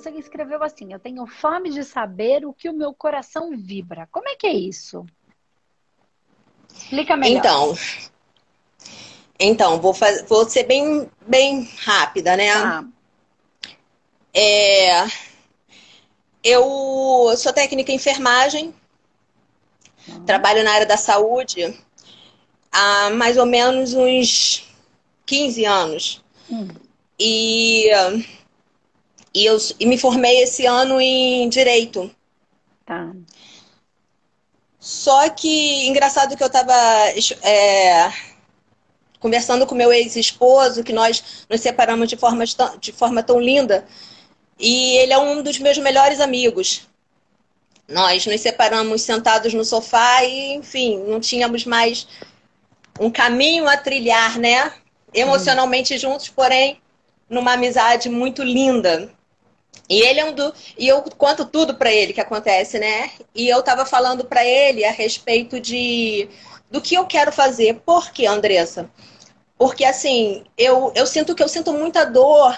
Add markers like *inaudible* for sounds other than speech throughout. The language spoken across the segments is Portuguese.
você escreveu assim: Eu tenho fome de saber o que o meu coração vibra. Como é que é isso? Explica melhor. Então, então vou, fazer, vou ser bem, bem rápida, né? Ah. É, eu sou técnica em enfermagem, ah. trabalho na área da saúde há mais ou menos uns 15 anos. Hum. E, e eu e me formei esse ano em Direito. Tá. Só que, engraçado que eu estava é, conversando com meu ex-esposo, que nós nos separamos de forma, de forma tão linda, e ele é um dos meus melhores amigos. Nós nos separamos sentados no sofá e, enfim, não tínhamos mais um caminho a trilhar, né? Emocionalmente juntos, porém, numa amizade muito linda. E ele é um do. E eu conto tudo para ele que acontece, né? E eu tava falando para ele a respeito de do que eu quero fazer. Por quê, Andressa? Porque assim, eu, eu sinto que eu sinto muita dor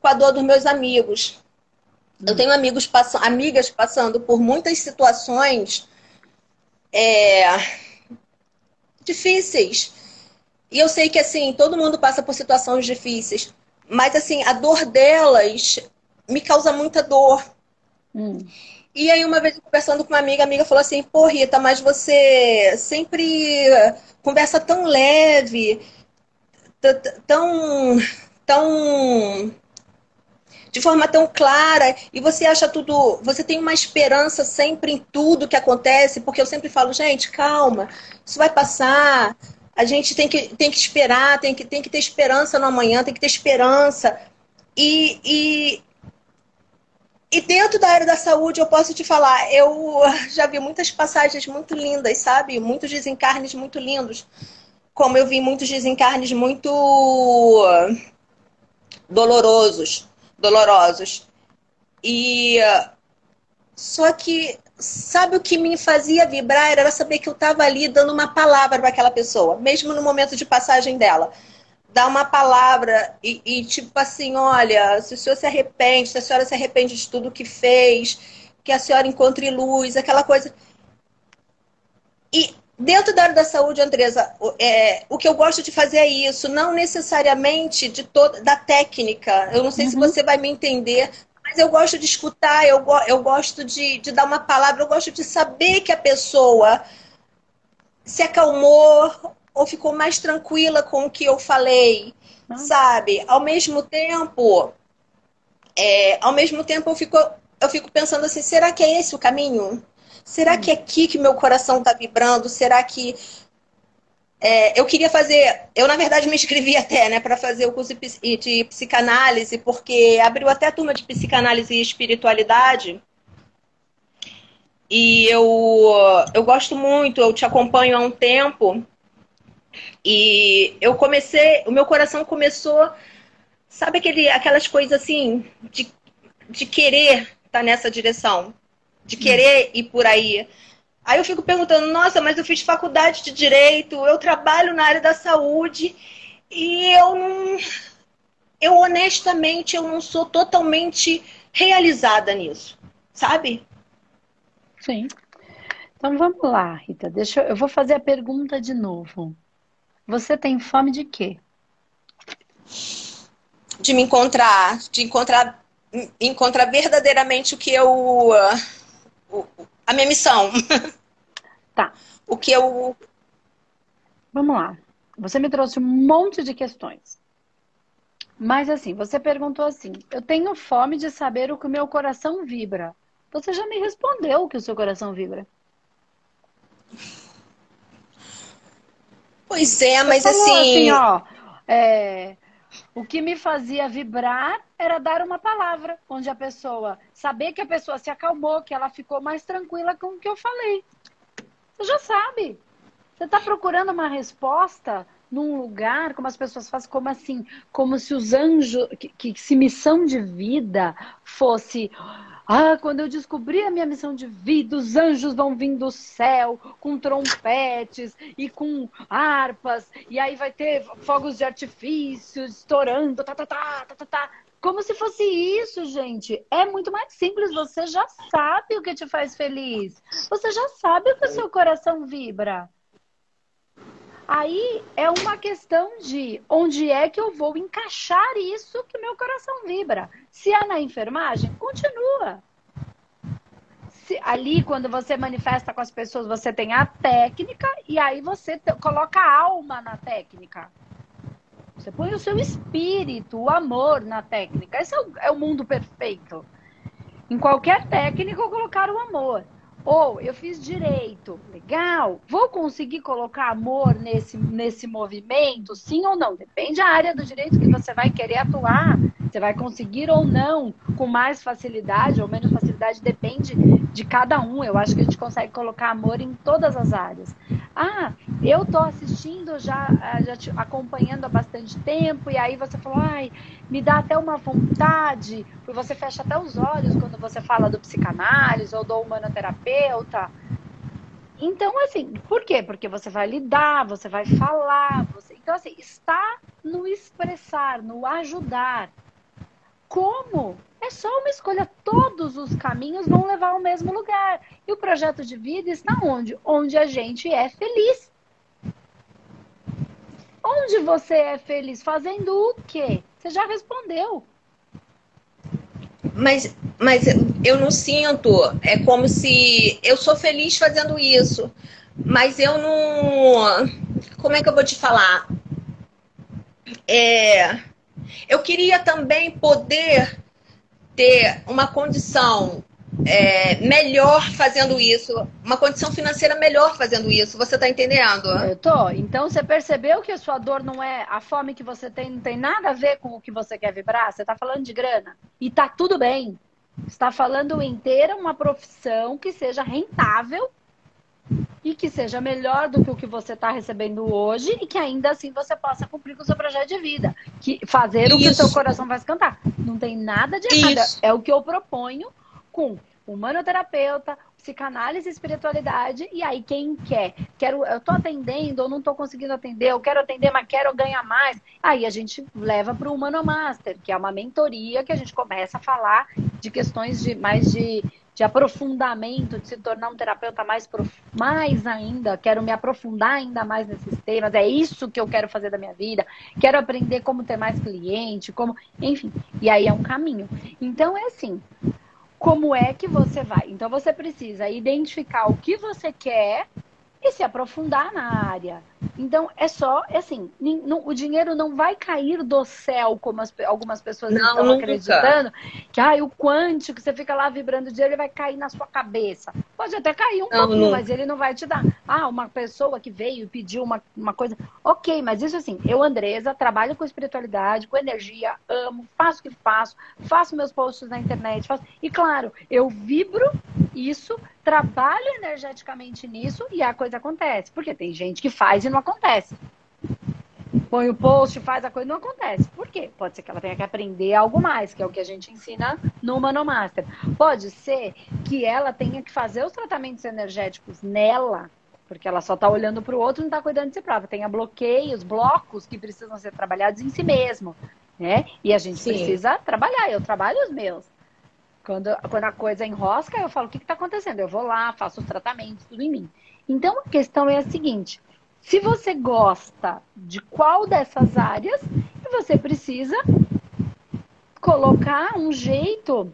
com a dor dos meus amigos. Eu tenho amigos pass amigas passando por muitas situações é, difíceis. E eu sei que assim, todo mundo passa por situações difíceis. Mas assim, a dor delas me causa muita dor. Hum. E aí, uma vez conversando com uma amiga, a amiga falou assim: Pô, Rita, mas você sempre conversa tão leve, tão. tão. de forma tão clara, e você acha tudo. Você tem uma esperança sempre em tudo que acontece, porque eu sempre falo: gente, calma, isso vai passar. A gente tem que, tem que esperar, tem que, tem que ter esperança no amanhã, tem que ter esperança. E, e, e dentro da área da saúde, eu posso te falar, eu *laughs* já vi muitas passagens muito lindas, sabe? Muitos desencarnes muito lindos. Como eu vi muitos desencarnes muito dolorosos, dolorosos. E só que sabe o que me fazia vibrar era saber que eu estava ali dando uma palavra para aquela pessoa, mesmo no momento de passagem dela dar uma palavra e, e, tipo assim, olha, se o senhor se arrepende, se a senhora se arrepende de tudo que fez, que a senhora encontre luz, aquela coisa. E dentro da área da saúde, Andresa, é, o que eu gosto de fazer é isso, não necessariamente de toda da técnica. Eu não sei uhum. se você vai me entender, mas eu gosto de escutar, eu, eu gosto de, de dar uma palavra, eu gosto de saber que a pessoa se acalmou ou ficou mais tranquila com o que eu falei, ah. sabe? Ao mesmo tempo, é, ao mesmo tempo eu fico, eu fico pensando assim, será que é esse o caminho? Será hum. que é aqui que meu coração está vibrando? Será que é, eu queria fazer, eu na verdade me inscrevi *laughs* até, né, para fazer o curso de, de psicanálise, porque abriu até a turma de psicanálise e espiritualidade. E eu, eu gosto muito, eu te acompanho há um tempo. E eu comecei, o meu coração começou, sabe aquele, aquelas coisas assim, de, de querer estar tá nessa direção, de querer ir por aí. Aí eu fico perguntando, nossa, mas eu fiz faculdade de direito, eu trabalho na área da saúde e eu não. Eu honestamente eu não sou totalmente realizada nisso, sabe? Sim. Então vamos lá, Rita. Deixa eu, eu vou fazer a pergunta de novo. Você tem fome de quê? De me encontrar, de encontrar, encontrar verdadeiramente o que eu. a minha missão. Tá. *laughs* O que eu. Vamos lá. Você me trouxe um monte de questões. Mas assim, você perguntou assim: eu tenho fome de saber o que o meu coração vibra. Você já me respondeu o que o seu coração vibra. Pois é, mas assim. assim ó, é, o que me fazia vibrar era dar uma palavra, onde a pessoa saber que a pessoa se acalmou, que ela ficou mais tranquila com o que eu falei. Você já sabe. Você está procurando uma resposta num lugar, como as pessoas fazem, como assim, como se os anjos, que, que se missão de vida fosse ah, quando eu descobri a minha missão de vida, os anjos vão vir do céu com trompetes e com harpas, e aí vai ter fogos de artifício estourando, tá, tá, tá, tá, tá, tá. Como se fosse isso, gente. É muito mais simples. Você já sabe o que te faz feliz. Você já sabe o que o seu coração vibra. Aí é uma questão de onde é que eu vou encaixar isso que meu coração vibra. Se é na enfermagem, continua. Se, ali, quando você manifesta com as pessoas, você tem a técnica e aí você coloca a alma na técnica. Você põe o seu espírito, o amor na técnica. Esse é o, é o mundo perfeito. Em qualquer técnica, colocar o amor. Ou eu fiz direito, legal. Vou conseguir colocar amor nesse, nesse movimento? Sim ou não? Depende da área do direito que você vai querer atuar. Você vai conseguir ou não, com mais facilidade ou menos facilidade, depende de cada um. Eu acho que a gente consegue colocar amor em todas as áreas. Ah, eu tô assistindo já, ah, já te acompanhando há bastante tempo, e aí você falou, ai, me dá até uma vontade, porque você fecha até os olhos quando você fala do psicanálise ou do humanoterapeuta. Então, assim, por quê? Porque você vai lidar, você vai falar, você... então assim, está no expressar, no ajudar. Como? É só uma escolha. Todos os caminhos vão levar ao mesmo lugar. E o projeto de vida está onde? Onde a gente é feliz. Onde você é feliz? Fazendo o quê? Você já respondeu. Mas, mas eu não sinto. É como se eu sou feliz fazendo isso. Mas eu não. Como é que eu vou te falar? É, eu queria também poder ter uma condição é, melhor fazendo isso, uma condição financeira melhor fazendo isso. Você está entendendo? Eu tô. Então você percebeu que a sua dor não é a fome que você tem, não tem nada a ver com o que você quer vibrar? Você está falando de grana e tá tudo bem. Está falando ter uma profissão que seja rentável e que seja melhor do que o que você está recebendo hoje e que ainda assim você possa cumprir com o seu projeto de vida. Que fazer Isso. o que o seu coração vai cantar. Não tem nada de errado. Isso. É o que eu proponho com humanoterapeuta, psicanálise e espiritualidade. E aí, quem quer? Quero, eu tô atendendo ou não tô conseguindo atender, eu quero atender, mas quero ganhar mais. Aí a gente leva para o Humano Master, que é uma mentoria que a gente começa a falar de questões de mais de de aprofundamento, de se tornar um terapeuta mais, prof... mais ainda, quero me aprofundar ainda mais nesses temas, é isso que eu quero fazer da minha vida, quero aprender como ter mais cliente, como, enfim, e aí é um caminho. Então é assim, como é que você vai? Então você precisa identificar o que você quer e se aprofundar na área. Então, é só, é assim, não, o dinheiro não vai cair do céu, como as, algumas pessoas não, estão nunca. acreditando, que ah, o quântico, você fica lá vibrando o dinheiro, ele vai cair na sua cabeça. Pode até cair um não, pouquinho, não. mas ele não vai te dar. Ah, uma pessoa que veio e pediu uma, uma coisa. Ok, mas isso assim, eu, Andresa, trabalho com espiritualidade, com energia, amo, faço o que faço, faço meus posts na internet, faço... e claro, eu vibro isso, trabalho energeticamente nisso e a coisa acontece. Porque tem gente que faz e não acontece. Põe o post, faz a coisa, não acontece. Por quê? Pode ser que ela tenha que aprender algo mais, que é o que a gente ensina no Manomaster. Pode ser que ela tenha que fazer os tratamentos energéticos nela, porque ela só está olhando para o outro e não está cuidando de si própria. Tenha bloqueios, blocos que precisam ser trabalhados em si mesmo. Né? E a gente Sim. precisa trabalhar. Eu trabalho os meus. Quando, quando a coisa enrosca, eu falo, o que está acontecendo? Eu vou lá, faço os tratamentos, tudo em mim. Então, a questão é a seguinte. Se você gosta de qual dessas áreas, você precisa colocar um jeito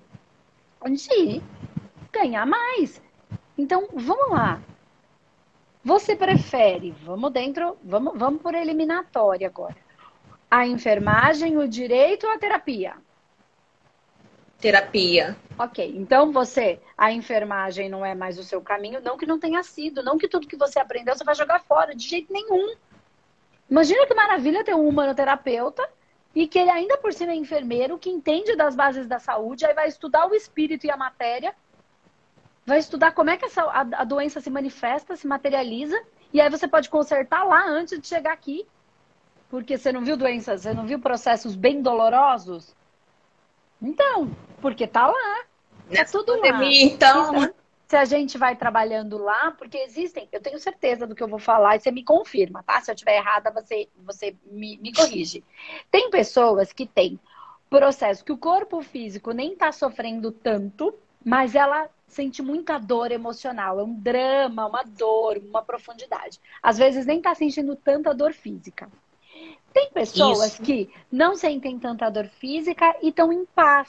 de ganhar mais. Então, vamos lá. Você prefere, vamos dentro, vamos, vamos por eliminatória agora. A enfermagem, o direito ou a terapia? Terapia. Ok, então você, a enfermagem não é mais o seu caminho, não que não tenha sido, não que tudo que você aprendeu você vai jogar fora, de jeito nenhum. Imagina que maravilha ter um humanoterapeuta e que ele ainda por cima é enfermeiro, que entende das bases da saúde, aí vai estudar o espírito e a matéria, vai estudar como é que essa, a, a doença se manifesta, se materializa, e aí você pode consertar lá antes de chegar aqui. Porque você não viu doenças, você não viu processos bem dolorosos? Então, porque tá lá. Tá tudo pandemia, lá. Então. Se a gente vai trabalhando lá, porque existem, eu tenho certeza do que eu vou falar e você me confirma, tá? Se eu estiver errada, você, você me, me corrige. Tem pessoas que têm processo que o corpo físico nem está sofrendo tanto, mas ela sente muita dor emocional, é um drama, uma dor, uma profundidade. Às vezes nem está sentindo tanta dor física. Tem pessoas Isso. que não sentem tanta dor física e estão em paz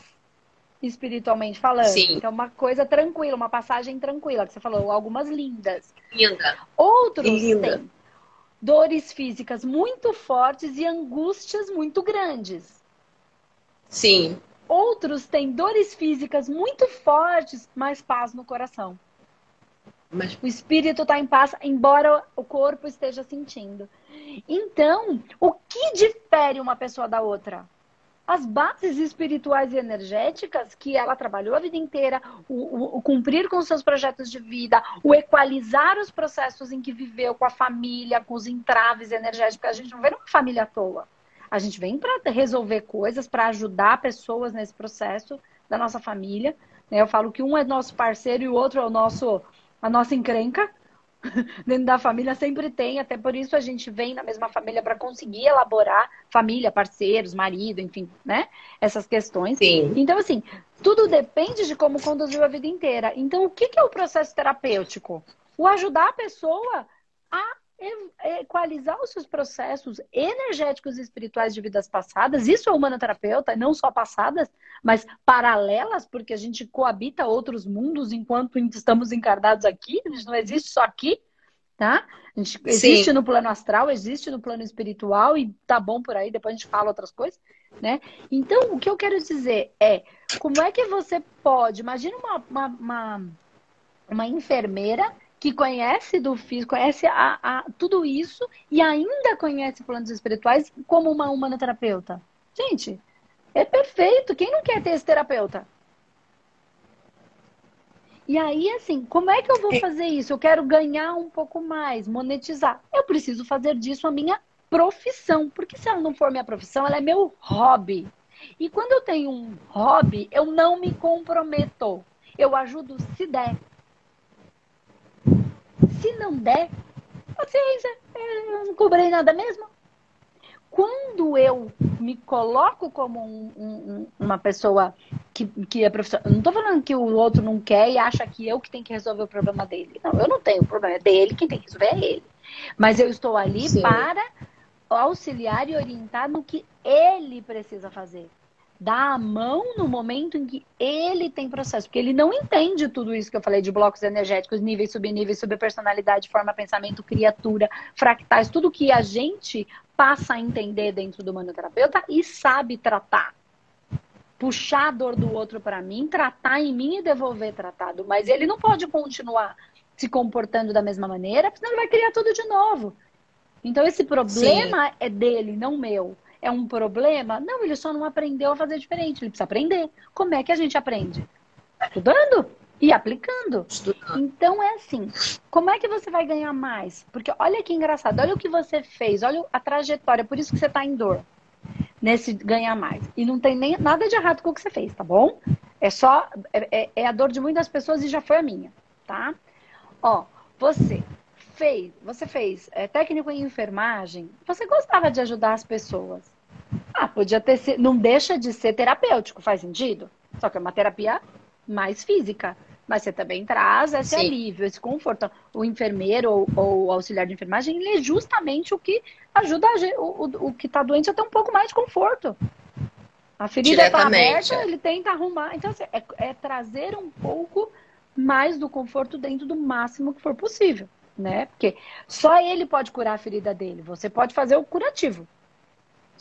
espiritualmente falando. Sim. Então, uma coisa tranquila, uma passagem tranquila, que você falou, algumas lindas. Linda. Outros Linda. têm dores físicas muito fortes e angústias muito grandes. Sim. Outros têm dores físicas muito fortes, mas paz no coração. Mas... O espírito está em paz, embora o corpo esteja sentindo. Então, o que difere uma pessoa da outra? As bases espirituais e energéticas que ela trabalhou a vida inteira, o, o, o cumprir com seus projetos de vida, o equalizar os processos em que viveu com a família, com os entraves energéticos. A gente não vê uma família à toa. A gente vem para resolver coisas, para ajudar pessoas nesse processo da nossa família. Eu falo que um é nosso parceiro e o outro é o nosso a nossa encrenca *laughs* dentro da família sempre tem, até por isso a gente vem na mesma família para conseguir elaborar família, parceiros, marido, enfim, né? Essas questões. Sim. Então, assim, tudo depende de como conduziu a vida inteira. Então, o que é o processo terapêutico? O ajudar a pessoa a equalizar os seus processos energéticos e espirituais de vidas passadas. Isso é humanoterapeuta, não só passadas, mas paralelas, porque a gente coabita outros mundos enquanto estamos encarnados aqui, a gente não existe só aqui, tá? A gente existe Sim. no plano astral, existe no plano espiritual e tá bom por aí, depois a gente fala outras coisas, né? Então, o que eu quero dizer é, como é que você pode, imagina uma, uma, uma, uma enfermeira que conhece do físico, conhece a, a, tudo isso e ainda conhece planos espirituais como uma humanoterapeuta. Gente, é perfeito. Quem não quer ter esse terapeuta? E aí, assim, como é que eu vou fazer isso? Eu quero ganhar um pouco mais, monetizar. Eu preciso fazer disso a minha profissão. Porque se ela não for minha profissão, ela é meu hobby. E quando eu tenho um hobby, eu não me comprometo. Eu ajudo se der. Se não der, paciência, eu não cobrei nada mesmo. Quando eu me coloco como um, um, uma pessoa que, que é profissional, não estou falando que o outro não quer e acha que eu que tenho que resolver o problema dele. Não, eu não tenho o problema, é dele, quem tem que resolver é ele. Mas eu estou ali Sim. para auxiliar e orientar no que ele precisa fazer dar a mão no momento em que ele tem processo, porque ele não entende tudo isso que eu falei de blocos energéticos, níveis, subníveis, subpersonalidade, forma, pensamento, criatura, fractais, tudo que a gente passa a entender dentro do manoterapeuta e sabe tratar. Puxar a dor do outro para mim, tratar em mim e devolver tratado, mas ele não pode continuar se comportando da mesma maneira, porque senão ele vai criar tudo de novo. Então esse problema Sim. é dele, não meu é um problema? Não, ele só não aprendeu a fazer diferente. Ele precisa aprender. Como é que a gente aprende? Estudando e aplicando. Estudando. Então é assim, como é que você vai ganhar mais? Porque olha que engraçado, olha o que você fez, olha a trajetória, por isso que você está em dor nesse ganhar mais. E não tem nem nada de errado com o que você fez, tá bom? É só é, é, é a dor de muitas pessoas e já foi a minha, tá? Ó, você fez, você fez é, técnico em enfermagem, você gostava de ajudar as pessoas. Ah, podia ter sido, não deixa de ser terapêutico, faz sentido? Só que é uma terapia mais física. Mas você também traz esse Sim. alívio, esse conforto. O enfermeiro ou, ou o auxiliar de enfermagem, ele é justamente o que ajuda o, o, o que está doente a ter um pouco mais de conforto. A ferida está aberta, ele tenta arrumar. Então, assim, é, é trazer um pouco mais do conforto dentro do máximo que for possível né? Porque só ele pode curar a ferida dele. Você pode fazer o curativo.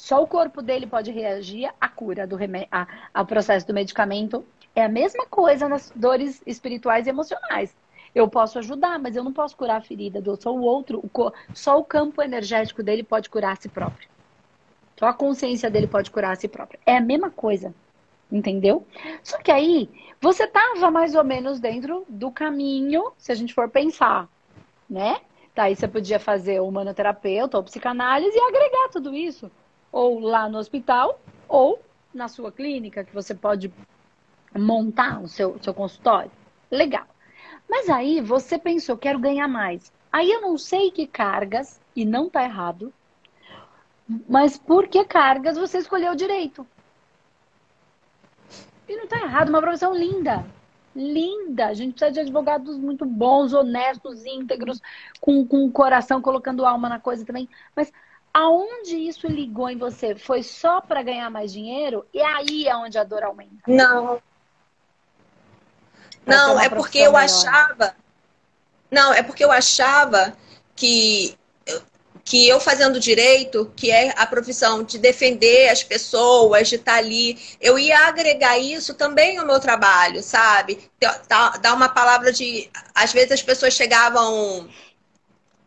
Só o corpo dele pode reagir à cura do remédio, ao processo do medicamento. É a mesma coisa nas dores espirituais e emocionais. Eu posso ajudar, mas eu não posso curar a ferida do só o outro. O, só o campo energético dele pode curar a si próprio. Só a consciência dele pode curar a si próprio. É a mesma coisa. Entendeu? Só que aí você estava mais ou menos dentro do caminho, se a gente for pensar né? Daí você podia fazer o humanoterapeuta ou psicanálise e agregar tudo isso. Ou lá no hospital, ou na sua clínica, que você pode montar o seu, seu consultório. Legal. Mas aí você pensou, quero ganhar mais. Aí eu não sei que cargas, e não tá errado, mas por que cargas você escolheu direito? E não está errado, uma profissão linda. Linda. A gente precisa de advogados muito bons, honestos, íntegros, com, com o coração, colocando alma na coisa também. Mas aonde isso ligou em você? Foi só para ganhar mais dinheiro? E aí é onde a dor aumenta? Não. Não, é porque eu melhor. achava. Não, é porque eu achava que que eu fazendo direito, que é a profissão de defender as pessoas, de estar tá ali, eu ia agregar isso também ao meu trabalho, sabe? Dar uma palavra de. Às vezes as pessoas chegavam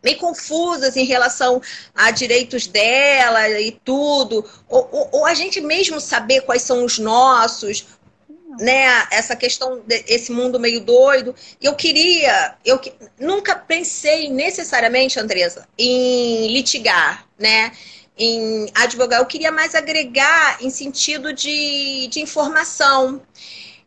meio confusas em relação a direitos dela e tudo, ou, ou, ou a gente mesmo saber quais são os nossos, né, essa questão desse mundo meio doido. Eu queria, eu nunca pensei necessariamente, Andresa, em litigar, né? Em advogar. Eu queria mais agregar em sentido de, de informação.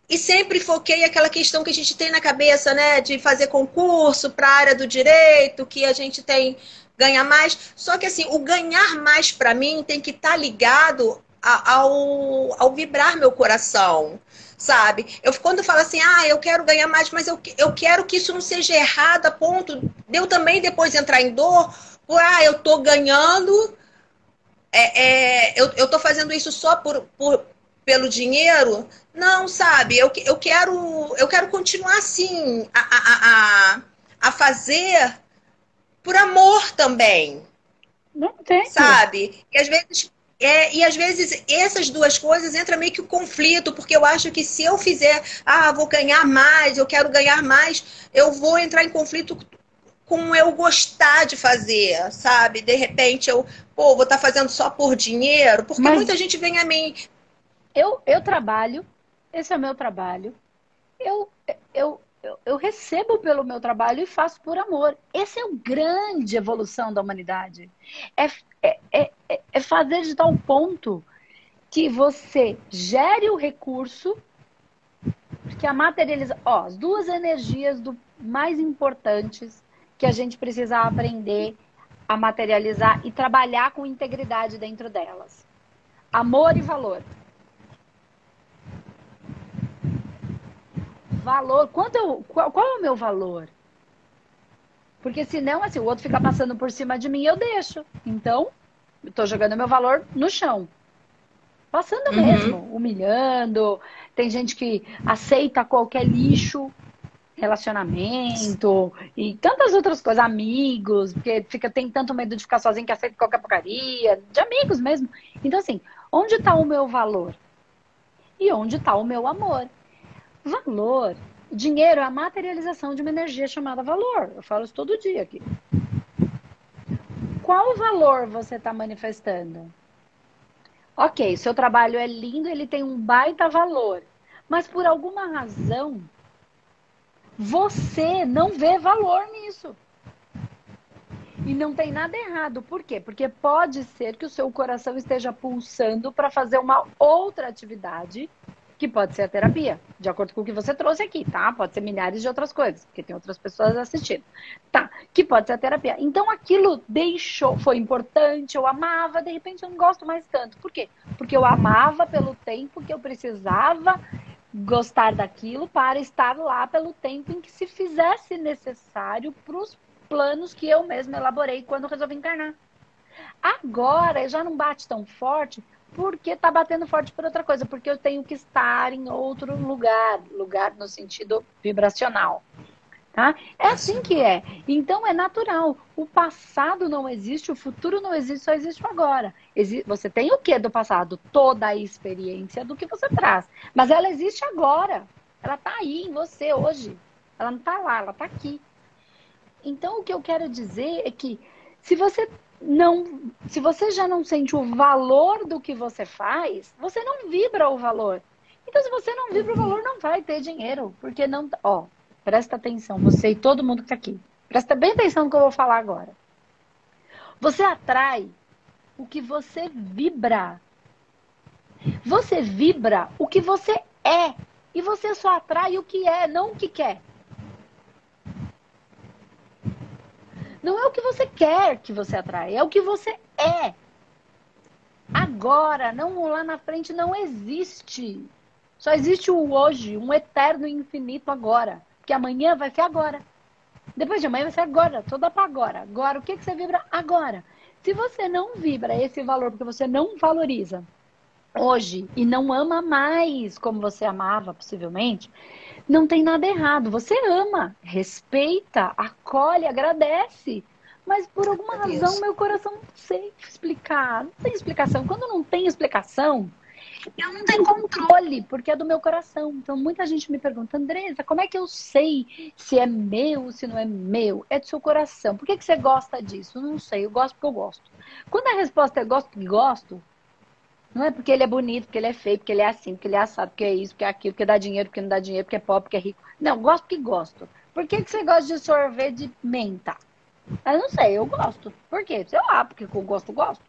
E sempre foquei aquela questão que a gente tem na cabeça, né? De fazer concurso para a área do direito, que a gente tem ganhar mais. Só que assim, o ganhar mais para mim tem que estar tá ligado ao, ao vibrar meu coração sabe? Eu quando falo assim, ah, eu quero ganhar mais, mas eu, eu quero que isso não seja errado a ponto de eu também depois entrar em dor, por, ah, eu tô ganhando, é, é, eu, eu tô fazendo isso só por, por, pelo dinheiro. Não, sabe? Eu, eu, quero, eu quero continuar assim, a, a, a, a fazer por amor também. Não tem. Sabe? E às vezes é, e às vezes essas duas coisas entram meio que um conflito, porque eu acho que se eu fizer, ah, vou ganhar mais, eu quero ganhar mais, eu vou entrar em conflito com eu gostar de fazer, sabe? De repente eu, pô, vou estar tá fazendo só por dinheiro, porque Mas muita gente vem a mim. Eu, eu trabalho, esse é o meu trabalho. Eu, eu, eu, eu recebo pelo meu trabalho e faço por amor. Essa é a grande evolução da humanidade. É, é, é, é, fazer de tal ponto que você gere o recurso, que a materializa. Ó, as duas energias do, mais importantes que a gente precisa aprender a materializar e trabalhar com integridade dentro delas: amor e valor. Valor. Quanto eu, qual, qual é o meu valor? Porque senão, assim, o outro fica passando por cima de mim eu deixo. Então, eu tô jogando meu valor no chão. Passando uhum. mesmo, humilhando. Tem gente que aceita qualquer lixo, relacionamento e tantas outras coisas, amigos, porque fica, tem tanto medo de ficar sozinho que aceita qualquer porcaria, de amigos mesmo. Então, assim, onde está o meu valor? E onde está o meu amor? Valor Dinheiro é a materialização de uma energia chamada valor. Eu falo isso todo dia aqui. Qual valor você está manifestando? Ok, seu trabalho é lindo, ele tem um baita valor. Mas por alguma razão, você não vê valor nisso. E não tem nada errado. Por quê? Porque pode ser que o seu coração esteja pulsando para fazer uma outra atividade que pode ser a terapia, de acordo com o que você trouxe aqui, tá? Pode ser milhares de outras coisas, porque tem outras pessoas assistindo. Tá, que pode ser a terapia. Então aquilo deixou, foi importante, eu amava, de repente eu não gosto mais tanto. Por quê? Porque eu amava pelo tempo que eu precisava gostar daquilo para estar lá pelo tempo em que se fizesse necessário para os planos que eu mesma elaborei quando resolvi encarnar. Agora já não bate tão forte porque está batendo forte por outra coisa, porque eu tenho que estar em outro lugar, lugar no sentido vibracional. Tá? É assim que é. Então é natural. O passado não existe, o futuro não existe, só existe o agora. Você tem o que do passado? Toda a experiência do que você traz. Mas ela existe agora. Ela está aí em você hoje. Ela não está lá, ela está aqui. Então o que eu quero dizer é que se você não, se você já não sente o valor do que você faz, você não vibra o valor. Então, se você não vibra o valor, não vai ter dinheiro, porque não, ó, presta atenção, você e todo mundo que está aqui. Presta bem atenção no que eu vou falar agora. Você atrai o que você vibra. Você vibra o que você é. E você só atrai o que é, não o que quer. Não é o que você quer que você atrai, é o que você é. Agora, não lá na frente, não existe. Só existe o hoje, um eterno e infinito agora. Porque amanhã vai ser agora. Depois de amanhã vai ser agora. Só dá para agora. Agora, o que, que você vibra agora? Se você não vibra esse valor porque você não valoriza hoje e não ama mais como você amava, possivelmente, não tem nada errado. Você ama, respeita, acolhe, agradece. Mas por alguma é razão, meu coração não sei explicar. Não tem explicação. Quando não tem explicação, eu não tenho controle, porque é do meu coração. Então, muita gente me pergunta, Andresa, como é que eu sei se é meu, se não é meu? É do seu coração. Por que, que você gosta disso? Não sei, eu gosto porque eu gosto. Quando a resposta é gosto porque gosto, não é porque ele é bonito, porque ele é feio, porque ele é assim, porque ele é assado, porque é isso, porque é aquilo, porque dá dinheiro, porque não dá dinheiro, porque é pobre, porque é rico. Não, gosto porque gosto. Por que, que você gosta de sorvete de menta? Eu não sei, eu gosto. Por quê? Sei lá, porque eu gosto, gosto.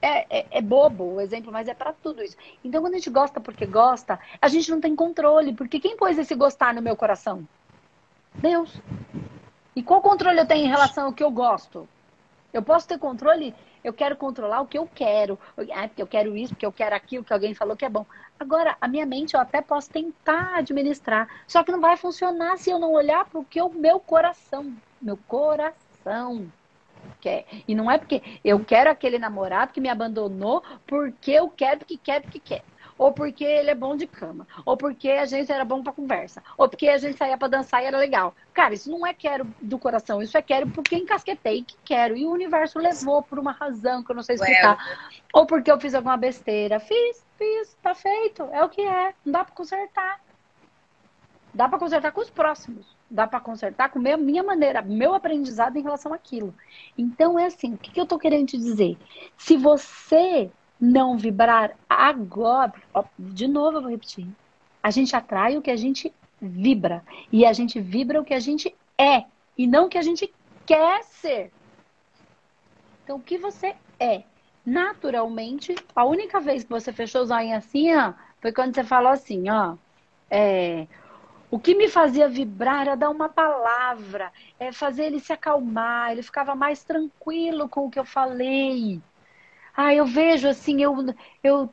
É, é, é, bobo o exemplo, mas é para tudo isso. Então, quando a gente gosta porque gosta, a gente não tem controle. Porque quem pôs esse gostar no meu coração? Deus. E qual controle eu tenho em relação ao que eu gosto? Eu posso ter controle? Eu quero controlar o que eu quero. Ah, porque eu quero isso, porque eu quero aquilo que alguém falou que é bom. Agora, a minha mente eu até posso tentar administrar. Só que não vai funcionar se eu não olhar para o que o meu coração. Meu coração quer. E não é porque eu quero aquele namorado que me abandonou porque eu quero, porque quer, porque quer. Ou porque ele é bom de cama. Ou porque a gente era bom para conversa. Ou porque a gente saía para dançar e era legal. Cara, isso não é quero do coração. Isso é quero porque encasquetei que quero. E o universo levou por uma razão que eu não sei explicar. Ou porque eu fiz alguma besteira. Fiz, fiz, tá feito. É o que é. Não dá para consertar. Dá para consertar com os próximos dá para consertar com a minha maneira, meu aprendizado em relação àquilo. Então é assim, o que, que eu estou querendo te dizer? Se você não vibrar agora, ó, de novo eu vou repetir, a gente atrai o que a gente vibra e a gente vibra o que a gente é e não o que a gente quer ser. Então o que você é? Naturalmente, a única vez que você fechou os olhos assim, ó, foi quando você falou assim, ó, é, o que me fazia vibrar era dar uma palavra, é fazer ele se acalmar, ele ficava mais tranquilo com o que eu falei. Ah, eu vejo assim, eu, eu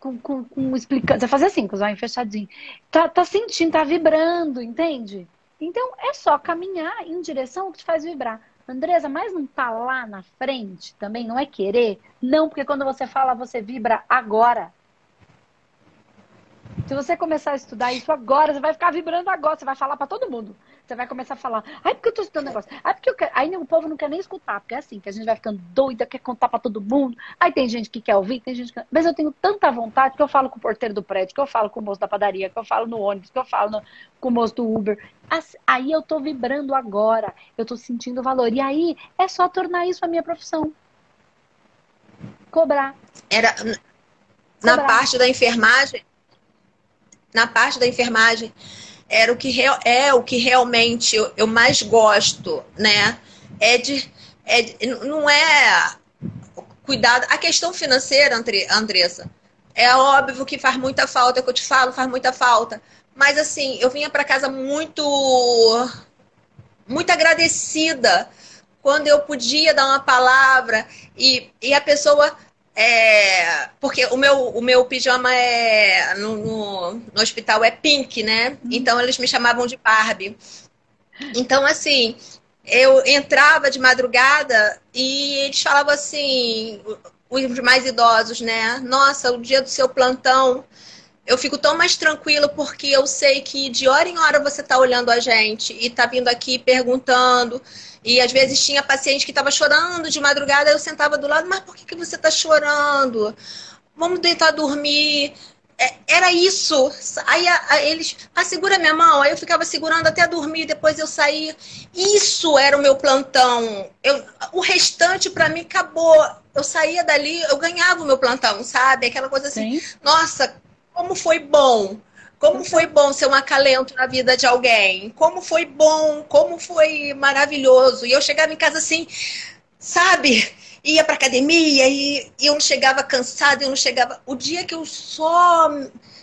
com, com, com explicando, você fazer assim, com os olhos fechadinhos. Tá, tá sentindo, tá vibrando, entende? Então é só caminhar em direção ao que te faz vibrar. Andresa, mas não tá lá na frente também? Não é querer? Não, porque quando você fala, você vibra agora. Se você começar a estudar isso agora, você vai ficar vibrando agora, você vai falar para todo mundo. Você vai começar a falar, ai, porque eu tô estudando negócio. Ai, porque eu quero. Aí o povo não quer nem escutar, porque é assim, que a gente vai ficando doida, quer contar para todo mundo. Aí tem gente que quer ouvir, tem gente que. Mas eu tenho tanta vontade que eu falo com o porteiro do prédio, que eu falo com o moço da padaria, que eu falo no ônibus, que eu falo no... com o moço do Uber. Aí eu tô vibrando agora, eu tô sentindo valor. E aí é só tornar isso a minha profissão. Cobrar. Era. Na Cobrar. parte da enfermagem, na parte da enfermagem era o que é o que realmente eu, eu mais gosto, né? É de, é de, não é cuidado. A questão financeira, Andressa, é óbvio que faz muita falta, é que eu te falo, faz muita falta. Mas assim, eu vinha para casa muito muito agradecida quando eu podia dar uma palavra e, e a pessoa é, porque o meu, o meu pijama é no, no, no hospital é pink, né? Uhum. Então eles me chamavam de Barbie. Então, assim, eu entrava de madrugada e eles falavam assim, os mais idosos, né? Nossa, o dia do seu plantão, eu fico tão mais tranquila porque eu sei que de hora em hora você está olhando a gente e está vindo aqui perguntando. E às vezes tinha paciente que estava chorando de madrugada, eu sentava do lado, mas por que, que você está chorando? Vamos deitar dormir. É, era isso. Aí a, a, eles, ah, segura minha mão. Aí eu ficava segurando até dormir, depois eu saía. Isso era o meu plantão. Eu, o restante para mim acabou. Eu saía dali, eu ganhava o meu plantão, sabe? Aquela coisa assim, Sim. nossa, como foi bom. Como foi bom ser um acalento na vida de alguém? Como foi bom, como foi maravilhoso. E eu chegava em casa assim, sabe? Ia pra academia e, e eu não chegava cansada, eu não chegava. O dia que eu só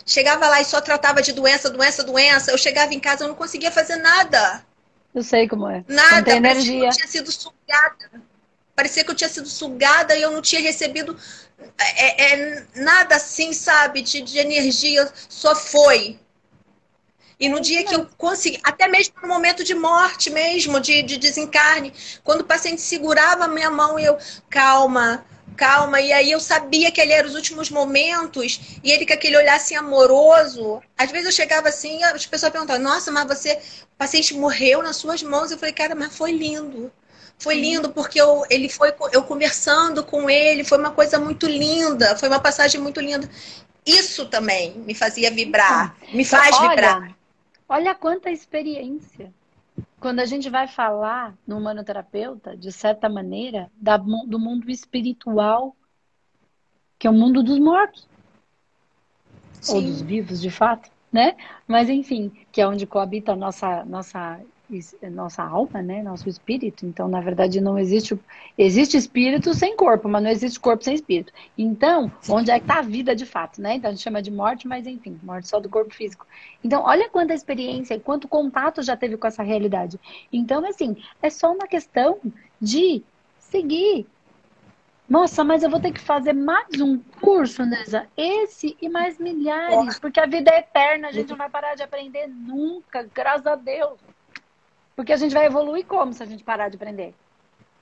chegava lá e só tratava de doença, doença, doença, eu chegava em casa e eu não conseguia fazer nada. Eu sei como é. Nada, parecia que eu tinha sido sugada. Parecia que eu tinha sido sugada e eu não tinha recebido é, é nada assim, sabe, de, de energia, só foi. E no dia que eu consegui, até mesmo no momento de morte mesmo, de, de desencarne, quando o paciente segurava a minha mão e eu, calma, calma. E aí eu sabia que ali eram os últimos momentos, e ele com aquele olhar assim amoroso. Às vezes eu chegava assim, as pessoas perguntavam, nossa, mas você, o paciente morreu nas suas mãos. Eu falei, cara, mas foi lindo. Foi lindo porque eu, ele foi eu conversando com ele, foi uma coisa muito linda, foi uma passagem muito linda. Isso também me fazia vibrar, me faz olha, vibrar. Olha quanta experiência. Quando a gente vai falar no humanoterapeuta, de certa maneira, da, do mundo espiritual, que é o mundo dos mortos. Sim. Ou dos vivos, de fato, né? Mas enfim, que é onde coabita a nossa, nossa nossa alma, né? Nosso espírito. Então, na verdade, não existe existe espírito sem corpo, mas não existe corpo sem espírito. Então, onde é que está a vida de fato, né? Então a gente chama de morte, mas enfim, morte só do corpo físico. Então, olha quanta experiência e quanto contato já teve com essa realidade. Então, assim, é só uma questão de seguir. Nossa, mas eu vou ter que fazer mais um curso, Nessa. Esse e mais milhares, porque a vida é eterna, a gente não vai parar de aprender nunca, graças a Deus. Porque a gente vai evoluir como se a gente parar de aprender?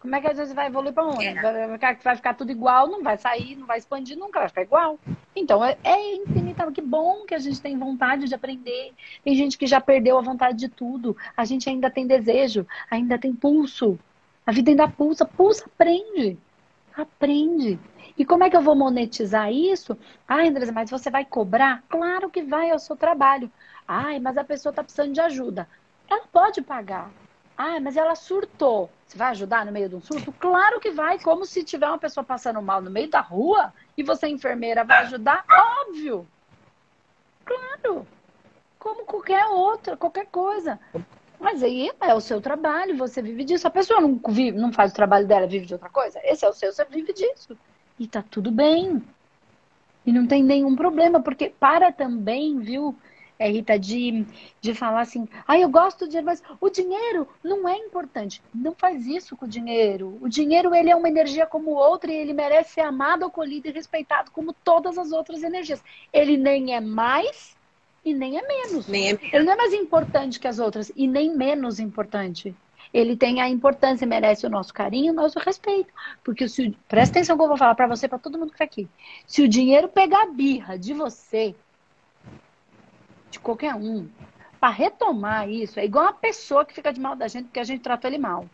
Como é que a gente vai evoluir para onde? É. Vai, ficar, vai ficar tudo igual, não vai sair, não vai expandir nunca, vai ficar igual. Então é, é infinitamente que bom que a gente tem vontade de aprender. Tem gente que já perdeu a vontade de tudo. A gente ainda tem desejo, ainda tem pulso. A vida ainda pulsa, pulsa, aprende. Aprende. E como é que eu vou monetizar isso? Ah, Andresa, mas você vai cobrar? Claro que vai, é o seu trabalho. Ai, mas a pessoa está precisando de ajuda. Ela pode pagar. Ah, mas ela surtou. Você vai ajudar no meio de um surto? Claro que vai. Como se tiver uma pessoa passando mal no meio da rua e você, enfermeira, vai ajudar? Óbvio. Claro. Como qualquer outra, qualquer coisa. Mas aí é o seu trabalho, você vive disso. A pessoa não, vive, não faz o trabalho dela, vive de outra coisa. Esse é o seu, você vive disso. E tá tudo bem. E não tem nenhum problema, porque para também, viu? É, Rita, de, de falar assim, ah, eu gosto do dinheiro, mas o dinheiro não é importante. Não faz isso com o dinheiro. O dinheiro, ele é uma energia como outra e ele merece ser amado, acolhido e respeitado como todas as outras energias. Ele nem é mais e nem é menos. Nem é... Ele não é mais importante que as outras e nem menos importante. Ele tem a importância, merece o nosso carinho, o nosso respeito. Porque se, presta atenção que eu vou falar para você, para todo mundo que está aqui. Se o dinheiro pegar a birra de você, de qualquer um, para retomar isso, é igual uma pessoa que fica de mal da gente porque a gente tratou ele mal.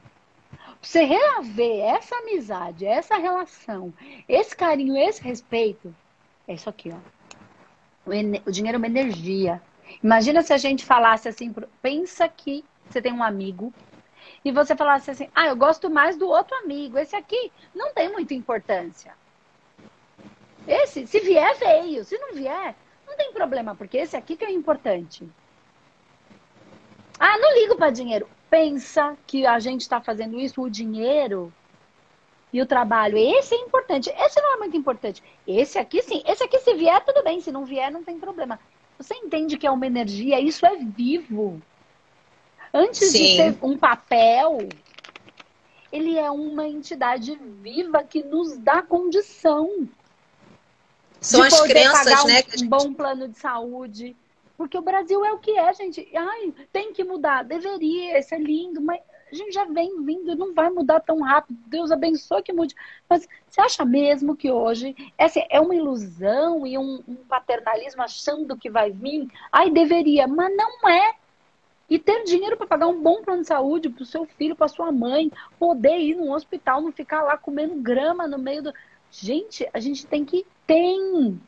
Você reaver essa amizade, essa relação, esse carinho, esse respeito, é isso aqui, ó. O, o dinheiro é uma energia. Imagina se a gente falasse assim, pensa que você tem um amigo e você falasse assim, ah, eu gosto mais do outro amigo, esse aqui não tem muita importância. Esse, se vier, veio. Se não vier, tem problema, porque esse aqui que é importante. Ah, não ligo para dinheiro. Pensa que a gente está fazendo isso, o dinheiro e o trabalho. Esse é importante. Esse não é muito importante. Esse aqui, sim. Esse aqui, se vier, tudo bem. Se não vier, não tem problema. Você entende que é uma energia? Isso é vivo. Antes sim. de ser um papel, ele é uma entidade viva que nos dá condição são as crenças, um, né? Um bom plano de saúde. Porque o Brasil é o que é, gente. Ai, tem que mudar. Deveria, isso é lindo, mas a gente já vem vindo, não vai mudar tão rápido. Deus abençoe que mude. Mas você acha mesmo que hoje essa é uma ilusão e um, um paternalismo achando que vai vir? Ai, deveria, mas não é. E ter dinheiro para pagar um bom plano de saúde para o seu filho, para sua mãe, poder ir num hospital, não ficar lá comendo grama no meio do. Gente, a gente tem que tem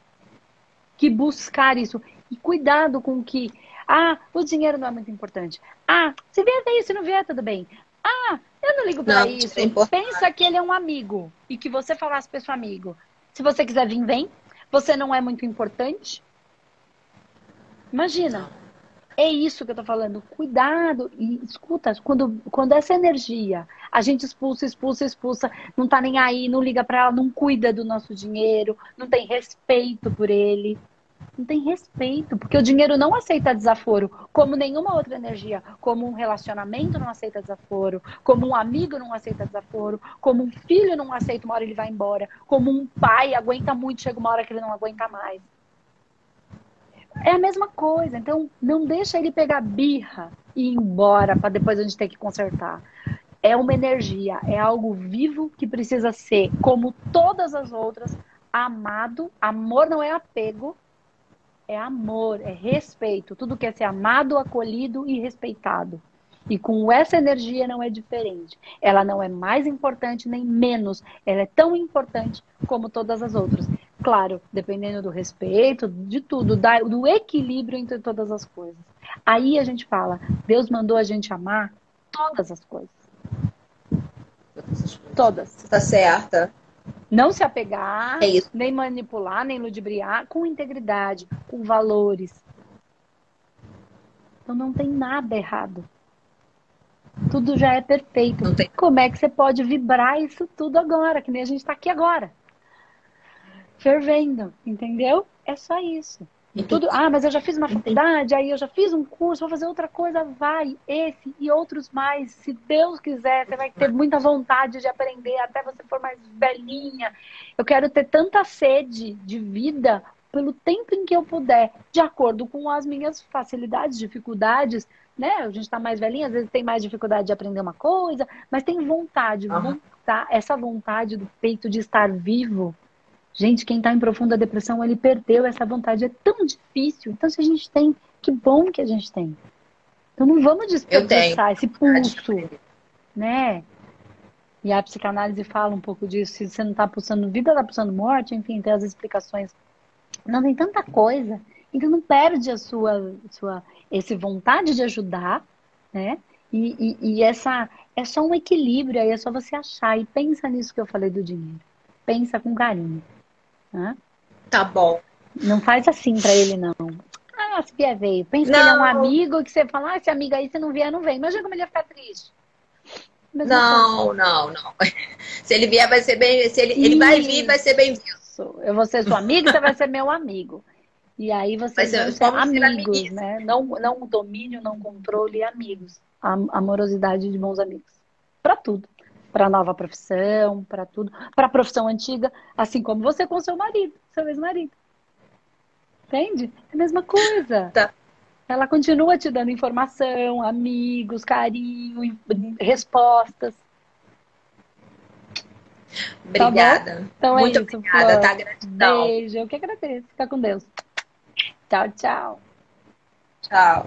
que buscar isso. E cuidado com que, ah, o dinheiro não é muito importante. Ah, se vier, veio, se não vier, tudo bem. Ah, eu não ligo para isso. É Pensa que ele é um amigo e que você falasse para seu amigo. Se você quiser vir, vem. Você não é muito importante. Imagina. É isso que eu tô falando. Cuidado e escuta, quando, quando essa energia a gente expulsa, expulsa, expulsa, não tá nem aí, não liga para ela, não cuida do nosso dinheiro, não tem respeito por ele. Não tem respeito, porque o dinheiro não aceita desaforo, como nenhuma outra energia, como um relacionamento não aceita desaforo, como um amigo não aceita desaforo, como um filho não aceita uma hora ele vai embora, como um pai aguenta muito, chega uma hora que ele não aguenta mais. É a mesma coisa, então não deixa ele pegar birra e ir embora para depois a gente ter que consertar. É uma energia, é algo vivo que precisa ser, como todas as outras, amado. Amor não é apego, é amor, é respeito. Tudo quer ser amado, acolhido e respeitado. E com essa energia não é diferente. Ela não é mais importante nem menos. Ela é tão importante como todas as outras. Claro, dependendo do respeito, de tudo, do equilíbrio entre todas as coisas. Aí a gente fala, Deus mandou a gente amar todas as coisas. Todas. Tá certa. Não se apegar, é nem manipular, nem ludibriar, com integridade, com valores. Então não tem nada errado. Tudo já é perfeito. Como é que você pode vibrar isso tudo agora, que nem a gente está aqui agora? Fervendo, entendeu? É só isso. E tudo, ah, mas eu já fiz uma faculdade, aí eu já fiz um curso, vou fazer outra coisa, vai, esse e outros mais. Se Deus quiser, você vai ter muita vontade de aprender até você for mais velhinha. Eu quero ter tanta sede de vida pelo tempo em que eu puder, de acordo com as minhas facilidades, dificuldades, né? A gente está mais velhinha, às vezes tem mais dificuldade de aprender uma coisa, mas tem vontade, uhum. essa vontade do peito de estar vivo Gente, quem está em profunda depressão, ele perdeu essa vontade. É tão difícil. Então, se a gente tem, que bom que a gente tem. Então, não vamos desperdiçar esse pulso, né? E a psicanálise fala um pouco disso. Se você não está pulsando vida, está pulsando morte, enfim, tem as explicações. Não tem tanta coisa. Então, não perde a sua, sua esse vontade de ajudar, né? E, e, e essa é só um equilíbrio aí, é só você achar. E pensa nisso que eu falei do dinheiro. Pensa com carinho. Né? Tá bom. Não faz assim para ele, não. Ah, se vier veio. Pensa não. que ele é um amigo que você fala, ah, esse amigo aí, se não vier, não vem. Imagina como ele ia ficar triste. não, não, não. *laughs* Se ele vier, vai ser bem. Se ele, ele vai vir, vai ser bem-vindo. Eu vou ser sua amiga, você vai ser meu amigo. E aí vocês ser, vão ser amigos, ser né? Não, não domínio, não controle, amigos. A amorosidade de bons amigos. Para tudo para a nova profissão, para tudo, para a profissão antiga, assim como você com seu marido, seu ex-marido. Entende? É a mesma coisa. Tá. Ela continua te dando informação, amigos, carinho, respostas. Obrigada. Tá então Muito é isso, obrigada, Flor. tá? Gratidão. Beijo. Eu que agradeço. Fica com Deus. Tchau, tchau. Tchau.